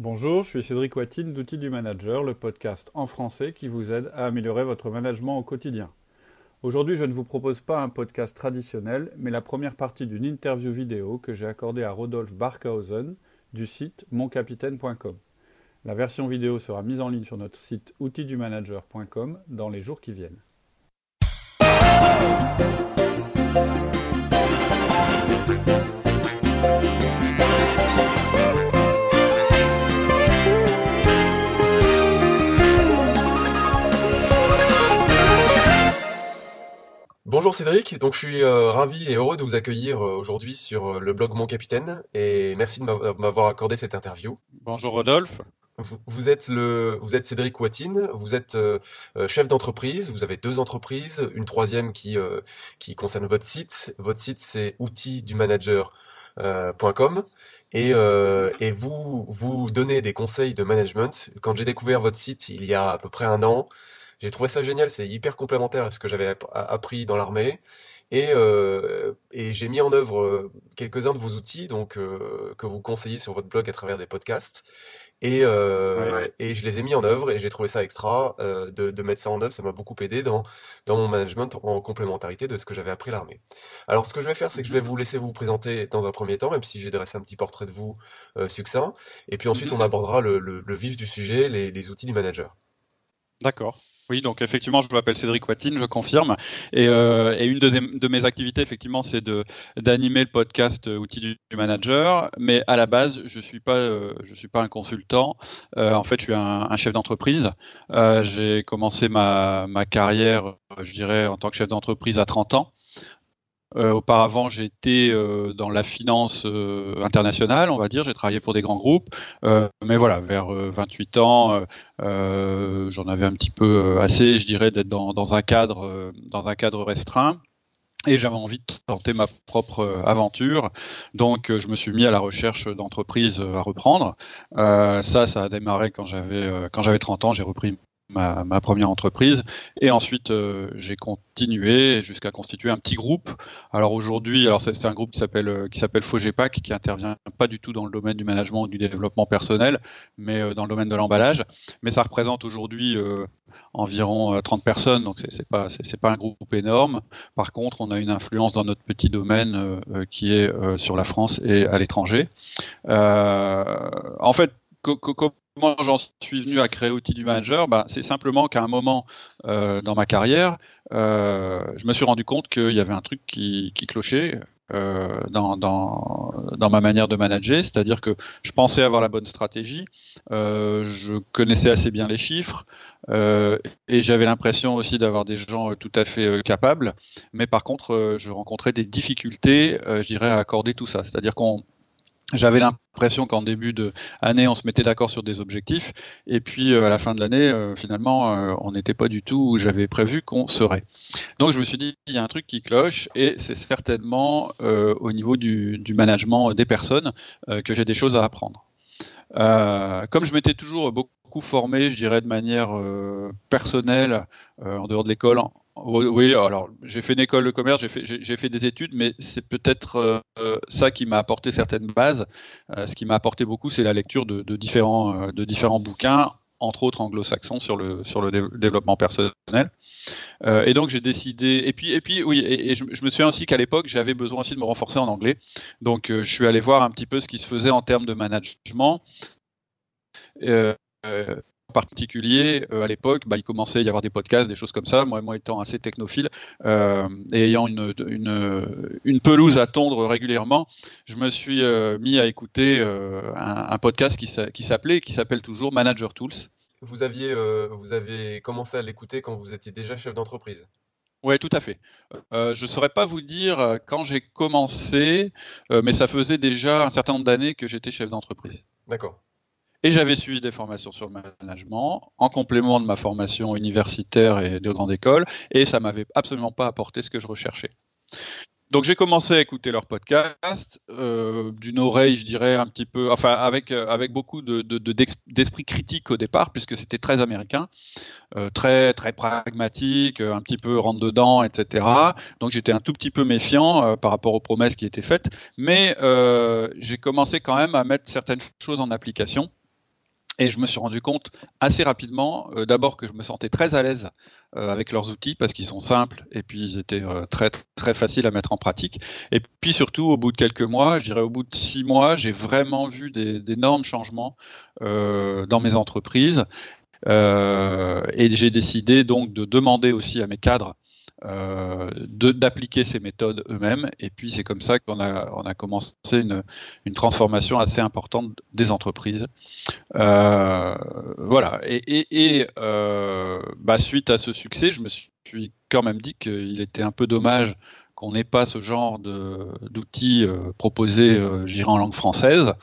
Bonjour, je suis Cédric Watine d'Outils du Manager, le podcast en français qui vous aide à améliorer votre management au quotidien. Aujourd'hui, je ne vous propose pas un podcast traditionnel, mais la première partie d'une interview vidéo que j'ai accordée à Rodolphe Barkhausen du site moncapitaine.com. La version vidéo sera mise en ligne sur notre site outildumanager.com dans les jours qui viennent. Cédric, donc je suis euh, ravi et heureux de vous accueillir euh, aujourd'hui sur euh, le blog Mon Capitaine et merci de m'avoir accordé cette interview. Bonjour Rodolphe. Vous, êtes le, vous êtes Cédric Watine, vous êtes chef d'entreprise, vous avez deux entreprises, une troisième qui qui concerne votre site. Votre site c'est outildumanager.com et et vous vous donnez des conseils de management. Quand j'ai découvert votre site il y a à peu près un an, j'ai trouvé ça génial, c'est hyper complémentaire à ce que j'avais appris dans l'armée. Et, euh, et j'ai mis en œuvre euh, quelques-uns de vos outils donc euh, que vous conseillez sur votre blog à travers des podcasts. Et, euh, et je les ai mis en œuvre et j'ai trouvé ça extra euh, de, de, mettre ça en œuvre. Ça m'a beaucoup aidé dans, dans mon management en complémentarité de ce que j'avais appris l'armée. Alors ce que je vais faire, c'est que je vais vous laisser vous présenter dans un premier temps, même si j'ai dressé un petit portrait de vous euh, succinct. Et puis ensuite, on abordera le, le, le vif du sujet, les, les outils du manager. D'accord. Oui, donc effectivement, je m'appelle Cédric Watine, je confirme. Et, euh, et une de, de, mes activités, effectivement, c'est de d'animer le podcast euh, Outils du, Manager. Mais à la base, je suis pas, euh, je suis pas un consultant. Euh, en fait, je suis un, un chef d'entreprise. Euh, J'ai commencé ma, ma carrière, je dirais, en tant que chef d'entreprise à 30 ans. Euh, auparavant, j'étais euh, dans la finance euh, internationale, on va dire. J'ai travaillé pour des grands groupes, mais voilà, vers 28 ans, j'en avais un petit peu assez, je dirais, d'être dans, dans, un cadre, dans un cadre restreint. Et j'avais envie de tenter ma propre aventure, donc je me suis mis à la recherche d'entreprises à reprendre. ça, ça a démarré quand j'avais quand j'avais 30 ans. J'ai repris ma, ma, première entreprise. Et ensuite, euh, j'ai continué jusqu'à constituer un petit groupe. Alors aujourd'hui, alors c'est un groupe qui s'appelle euh, qui s'appelle Fogepac, qui intervient pas du tout dans le domaine du management ou du développement personnel, mais euh, dans le domaine de l'emballage. Mais ça représente aujourd'hui environ 30 personnes, donc c'est pas c'est pas un groupe énorme. Par contre, on a une influence dans notre petit domaine qui est sur la France et à l'étranger. en fait, comment j'en suis venu à créer Outils du Manager bah, C'est simplement qu'à un moment euh, dans ma carrière, euh, je me suis rendu compte qu'il y avait un truc qui, clochait. Euh, dans, dans, ma manière de manager, c'est-à-dire que je pensais avoir la bonne stratégie, je connaissais assez bien les chiffres et j'avais l'impression aussi d'avoir des gens tout à fait capables, mais par contre, je rencontrais des difficultés, je dirais, à accorder tout ça. C'est-à-dire qu'on j'avais l'impression qu'en début de année, on se mettait d'accord sur des objectifs, et puis euh, à la fin de l'année, euh, finalement, euh, on n'était pas du tout où j'avais prévu qu'on serait. Donc je me suis dit, il y a un truc qui cloche, et c'est certainement au niveau du, du, management des personnes que j'ai des choses à apprendre. comme je m'étais toujours beaucoup formé, je dirais de manière personnelle, en dehors de l'école, oui, alors j'ai fait une école de commerce, j'ai fait, des études, mais c'est peut-être euh, ça qui m'a apporté certaines bases. Euh, ce qui m'a apporté beaucoup, c'est la lecture de, différents, euh, de différents bouquins, entre autres anglo-saxons sur le développement personnel. Et donc j'ai décidé. Et puis et puis oui, et, je, me souviens aussi qu'à l'époque j'avais besoin aussi de me renforcer en anglais. Donc je suis allé voir un petit peu ce qui se faisait en termes de management. Particulier, euh, à l'époque, bah, il commençait à y avoir des podcasts, des choses comme ça. Moi, moi étant assez technophile euh, et ayant une, une, une, pelouse à tondre régulièrement, je me suis euh, mis à écouter un, un, podcast qui s'appelait, qui s'appelle toujours Manager Tools. Vous aviez, vous avez commencé à l'écouter quand vous étiez déjà chef d'entreprise. Oui, tout à fait. Euh, je ne saurais pas vous dire quand j'ai commencé, mais ça faisait déjà un certain nombre d'années que j'étais chef d'entreprise. D'accord. Et j'avais suivi des formations sur le management en complément de ma formation universitaire et de grande école, et ça m'avait absolument pas apporté ce que je recherchais. Donc j'ai commencé à écouter leur podcast euh, d'une oreille, je dirais un petit peu, enfin avec euh, avec beaucoup de, d'esprit de, critique au départ, puisque c'était très américain, euh, très très pragmatique, un petit peu rentre dedans, etc. Donc j'étais un tout petit peu méfiant euh, par rapport aux promesses qui étaient faites, mais euh, j'ai commencé quand même à mettre certaines choses en application Et je me suis rendu compte assez rapidement, euh, d'abord que je me sentais très à l'aise euh, avec leurs outils parce qu'ils sont simples et puis ils étaient euh, très très faciles à mettre en pratique. Et puis surtout, au bout de quelques mois, je dirais au bout de six mois, j'ai vraiment vu d'énormes changements dans mes entreprises. et j'ai décidé donc de demander aussi à mes cadres euh, d'appliquer ces méthodes eux-mêmes. Et puis c'est comme ça qu'on a, on a commencé une, une, transformation assez importante des entreprises. Euh, voilà. Et, et, euh, bah, suite à ce succès, je me suis quand même dit qu'il était un peu dommage qu'on n'ait pas ce genre d'outils euh, proposés, en langue française.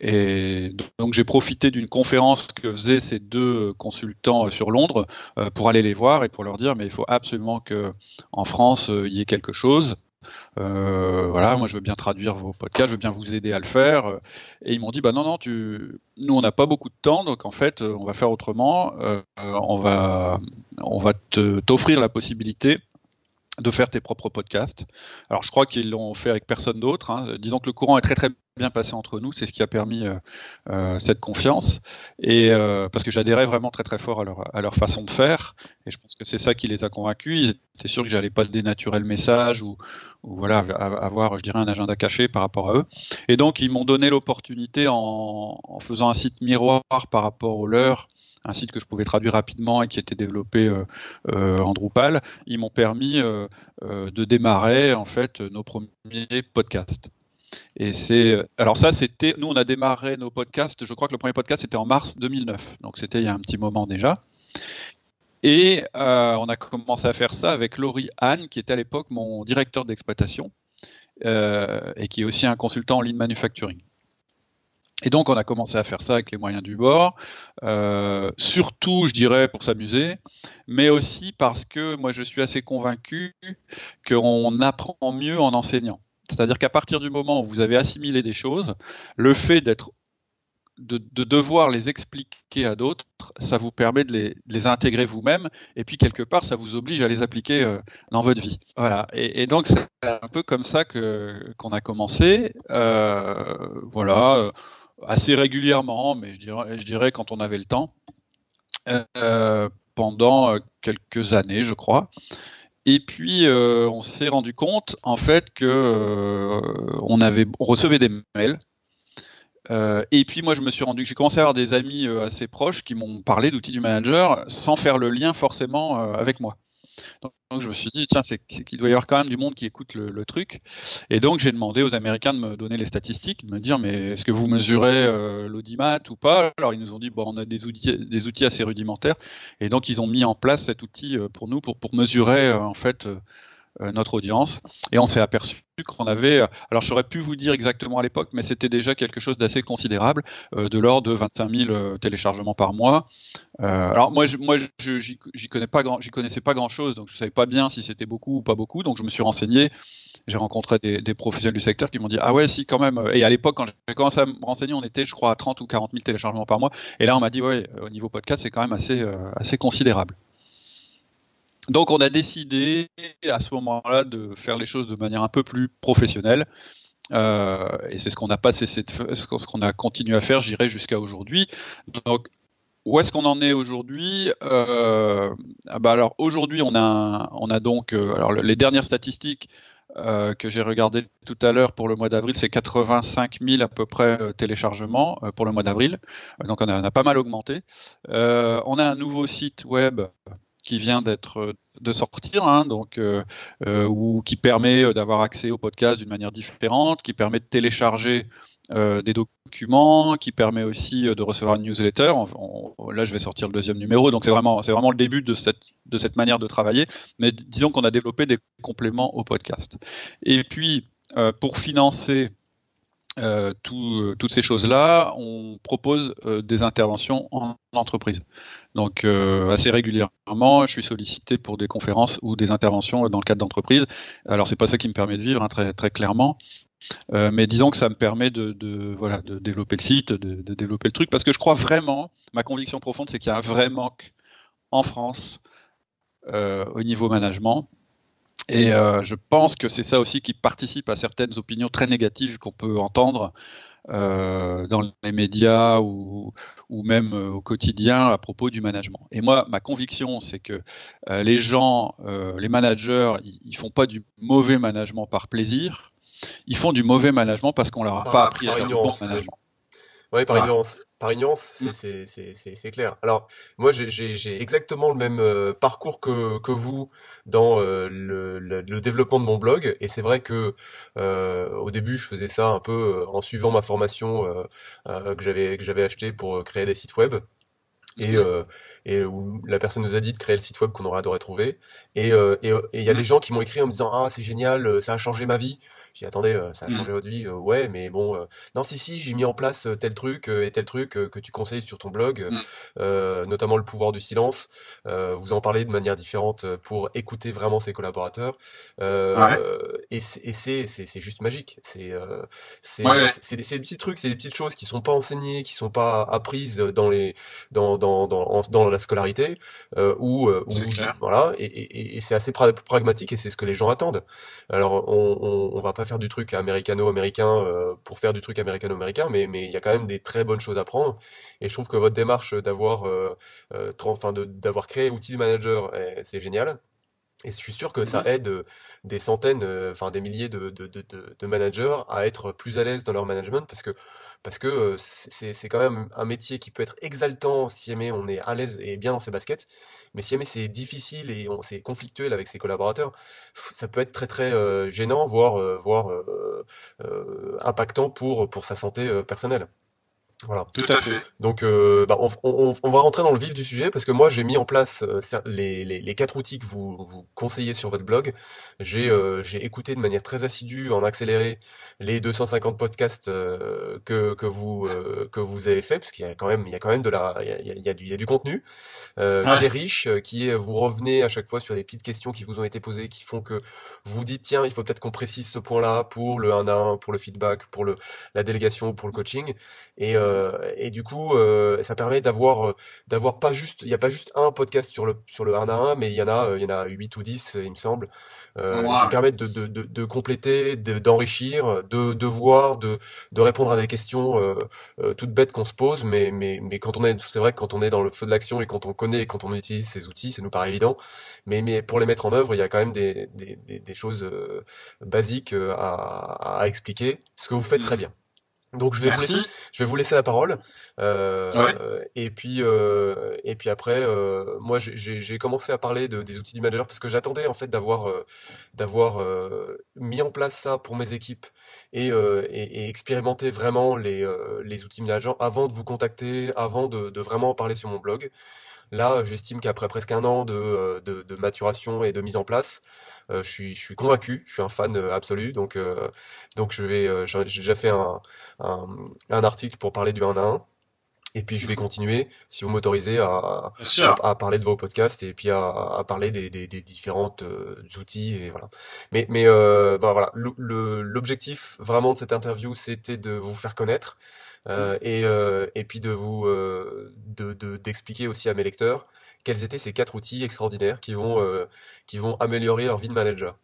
Et donc j'ai profité d'une conférence que faisaient ces deux consultants sur Londres euh, pour aller les voir et pour leur dire mais il faut absolument que en France euh, il y ait quelque chose. Euh, voilà, moi je veux bien traduire vos podcasts, je veux bien vous aider à le faire. Et ils m'ont dit bah non non, nous on n'a pas beaucoup de temps, donc en fait on va faire autrement. on va on va t'offrir la possibilité de faire tes propres podcasts. Alors je crois qu'ils l'ont fait avec personne d'autre. Hein. Disons que le courant est très très bien passé entre nous, c'est ce qui a permis euh, euh, cette confiance. Et euh, parce que j'adhérais vraiment très très fort à leur, façon de faire. Et je pense que c'est ça qui les a convaincus. Ils étaient sûrs que j'allais pas se dénaturer le message ou, voilà avoir, je dirais, un agenda caché par rapport à eux. Et donc ils m'ont donné l'opportunité en, en faisant un site miroir par rapport au leur un site que je pouvais traduire rapidement et qui était développé euh, euh, en Drupal, ils m'ont permis euh, de démarrer en fait nos premiers podcasts. Et c'est alors ça c'était nous on a démarré nos podcasts. Je crois que le premier podcast c'était en mars 2009, donc c'était il y a un petit moment déjà. Et on a commencé à faire ça avec Laurie Anne, qui était à l'époque mon directeur d'exploitation et qui est aussi un consultant en lean manufacturing. Et donc on a commencé à faire ça avec les moyens du bord, euh, surtout je dirais pour s'amuser, mais aussi parce que moi je suis assez convaincu qu'on apprend mieux en enseignant. C'est-à-dire qu'à partir du moment où vous avez assimilé des choses, le fait d'être de, devoir les expliquer à d'autres, ça vous permet de les, intégrer vous-même, et puis quelque part, ça vous oblige à les appliquer euh, dans votre vie. Voilà. Et, donc c'est un peu comme ça que qu'on a commencé. Euh, voilà assez régulièrement, mais je dirais, quand on avait le temps, euh, pendant euh, quelques années, je crois. Et puis euh, on s'est rendu compte en fait que on avait recevait des mails. et puis moi je me suis rendu, j'ai commencé à avoir des amis assez proches qui m'ont parlé d'outils du manager sans faire le lien forcément avec moi. Donc je me suis dit, tiens, c'est qu'il doit y avoir quand même du monde qui écoute le, truc. Et donc j'ai demandé aux Américains de me donner les statistiques, de me dire, mais est-ce que vous mesurez euh, l'audimat ou pas? Alors ils nous ont dit, bon, on a des outils, des outils assez rudimentaires. Et donc ils ont mis en place cet outil euh, pour nous, pour, mesurer euh, en fait notre audience. Et on s'est aperçu qu'on avait, alors j'aurais pu vous dire exactement à l'époque, mais c'était déjà quelque chose d'assez considérable, euh, de l'ordre de 25 000 euh, téléchargements par mois. alors moi, je, moi, j'y pas grand, connaissais pas grand chose, donc je savais pas bien si c'était beaucoup ou pas beaucoup, donc je me suis renseigné. J'ai rencontré des, des, professionnels du secteur qui m'ont dit ah ouais si quand même. Et à l'époque quand j'ai commencé à me renseigner, on était je crois à 30 ou 40 000 téléchargements par mois. Et là on m'a dit ouais au niveau podcast c'est quand même assez assez considérable. Donc on a décidé à ce moment-là de faire les choses de manière un peu plus professionnelle. Euh, et c'est ce qu'on a pas cessé de ce qu'on a continué à faire, j'irai jusqu'à aujourd'hui. Donc où est-ce qu'on en est aujourd'hui? Euh, ah bah alors aujourd'hui on a on a donc euh, alors les dernières statistiques euh, que j'ai regardées tout à l'heure pour le mois d'avril, c'est 85 000 à peu près euh, téléchargements euh, pour le mois d'avril. Donc on a, on a, pas mal augmenté. on a un nouveau site web qui vient d'être de sortir, hein, donc euh, euh, ou qui permet d'avoir accès au podcast d'une manière différente, qui permet de télécharger euh, des documents, qui permet aussi de recevoir une newsletter. là, je vais sortir le deuxième numéro, donc c'est vraiment c'est vraiment le début de cette de cette manière de travailler. Mais disons qu'on a développé des compléments au podcast. Et puis pour financer euh, tout, toutes ces choses-là, on propose euh, des interventions en entreprise. Donc euh, assez régulièrement, je suis sollicité pour des conférences ou des interventions dans le cadre d'entreprise. Alors c'est pas ça qui me permet de vivre hein, très, très clairement, mais disons que ça me permet de, de voilà de développer le site, de, de, développer le truc, parce que je crois vraiment, ma conviction profonde, c'est qu'il y a un vrai manque en France au niveau management et euh, je pense que c'est ça aussi qui participe à certaines opinions très négatives qu'on peut entendre dans les médias ou, ou même au quotidien à propos du management. Et moi, ma conviction, c'est que les gens, les managers, ils, font pas du mauvais management par plaisir, ils font du mauvais management parce qu'on leur a pas appris à faire du bon management. Oui, par ignorance. Mm. c'est clair. Alors, moi, j'ai exactement le même euh, parcours que, que vous dans euh, le, le, développement de mon blog. Et c'est vrai que euh, au début, je faisais ça un peu en suivant ma formation que j'avais que j'avais acheté pour créer des sites web et, euh, et où la personne nous a dit de créer le site web qu'on aurait adoré trouver. Et il et, y a des gens qui m'ont écrit en me disant ah c'est génial, ça a changé ma vie. J'ai attendez, ça a mm. changé votre vie, ouais, mais bon, non si si, j'ai mis en place tel truc et tel truc que tu conseilles sur ton blog, mm. notamment le pouvoir du silence. vous en parlez de manière différente pour écouter vraiment ses collaborateurs. Et c'est c'est juste magique. C'est c'est c'est des petits trucs, c'est des petites choses qui sont pas enseignées, qui sont pas apprises dans les dans dans, dans, la scolarité, euh, ou, euh, voilà, et, et, c'est assez pragmatique et c'est ce que les gens attendent. Alors on, on, va pas faire du truc américano-américain euh, pour faire du truc américano-américain, mais mais il y a quand même des très bonnes choses à prendre. Et je trouve que votre démarche d'avoir, euh, enfin d'avoir créé outil manager, eh, c'est génial. Et je suis sûr que ça aide euh, des centaines, euh, enfin des milliers de, de, de, de, managers à être plus à l'aise dans leur management parce que parce que euh, c'est quand même un métier qui peut être exaltant si jamais on est à l'aise et bien dans ses baskets, mais si jamais c'est difficile et on c'est conflictuel avec ses collaborateurs, ça peut être très très gênant, voire voire impactant pour pour sa santé personnelle. Voilà. Tout à fait. Donc, euh, bah, on, on, on, va rentrer dans le vif du sujet parce que moi, j'ai mis en place euh, les, les, les, quatre outils que vous, vous conseillez sur votre blog. J'ai euh, écouté de manière très assidue, en accéléré, les 250 podcasts euh, que, que vous que vous avez fait parce qu'il y a quand même il y a quand même de la il y a, il y a, du, il y a du contenu euh, qui est riche, qui est vous revenez à chaque fois sur des petites questions qui vous ont été posées, qui font que vous dites tiens, il faut peut-être qu'on précise ce point-là pour le 1 à 1, pour le feedback, pour le la délégation, pour le coaching et euh, et du coup, euh, ça permet d'avoir euh, d'avoir pas juste, il y a pas juste un podcast sur le sur le 1 à 1, mais il y en a il y en a 8 ou 10, il me semble, qui permettent de, de, de, de compléter, d'enrichir, de, de voir, de, de répondre à des questions toutes bêtes qu'on se pose, mais mais mais quand on est, c'est vrai que quand on est dans le feu de l'action et quand on connaît et quand on utilise ces outils, ça nous paraît évident, mais mais pour les mettre en œuvre, il y a quand même des des, des, choses basiques à, à expliquer, ce que vous faites très mm. bien. Donc je vais, vous laisser, je vais vous laisser la parole. Euh, Et puis euh, et puis après, euh, moi j'ai commencé à parler de, des outils du manager parce que j'attendais en fait d'avoir euh, d'avoir euh, mis en place ça pour mes équipes et, et, et expérimenter vraiment les, les outils manager avant de vous contacter, avant de, de vraiment en parler sur mon blog. Là, j'estime qu'après presque un an de, de, de, maturation et de mise en place, euh, je suis je suis convaincu, je suis un fan euh, absolu. Donc euh, donc je vais j'ai déjà fait un, un, un article pour parler du 1 à 1. Et puis je vais continuer, si vous m'autorisez, à, à, parler de vos podcasts et puis à, à parler des, des, des différentes outils et voilà. Mais mais euh, ben voilà, l'objectif vraiment de cette interview, c'était de vous faire connaître euh, et euh, et puis de vous de d'expliquer aussi à mes lecteurs quels étaient ces quatre outils extraordinaires qui vont, euh, qui vont améliorer leur vie de manager.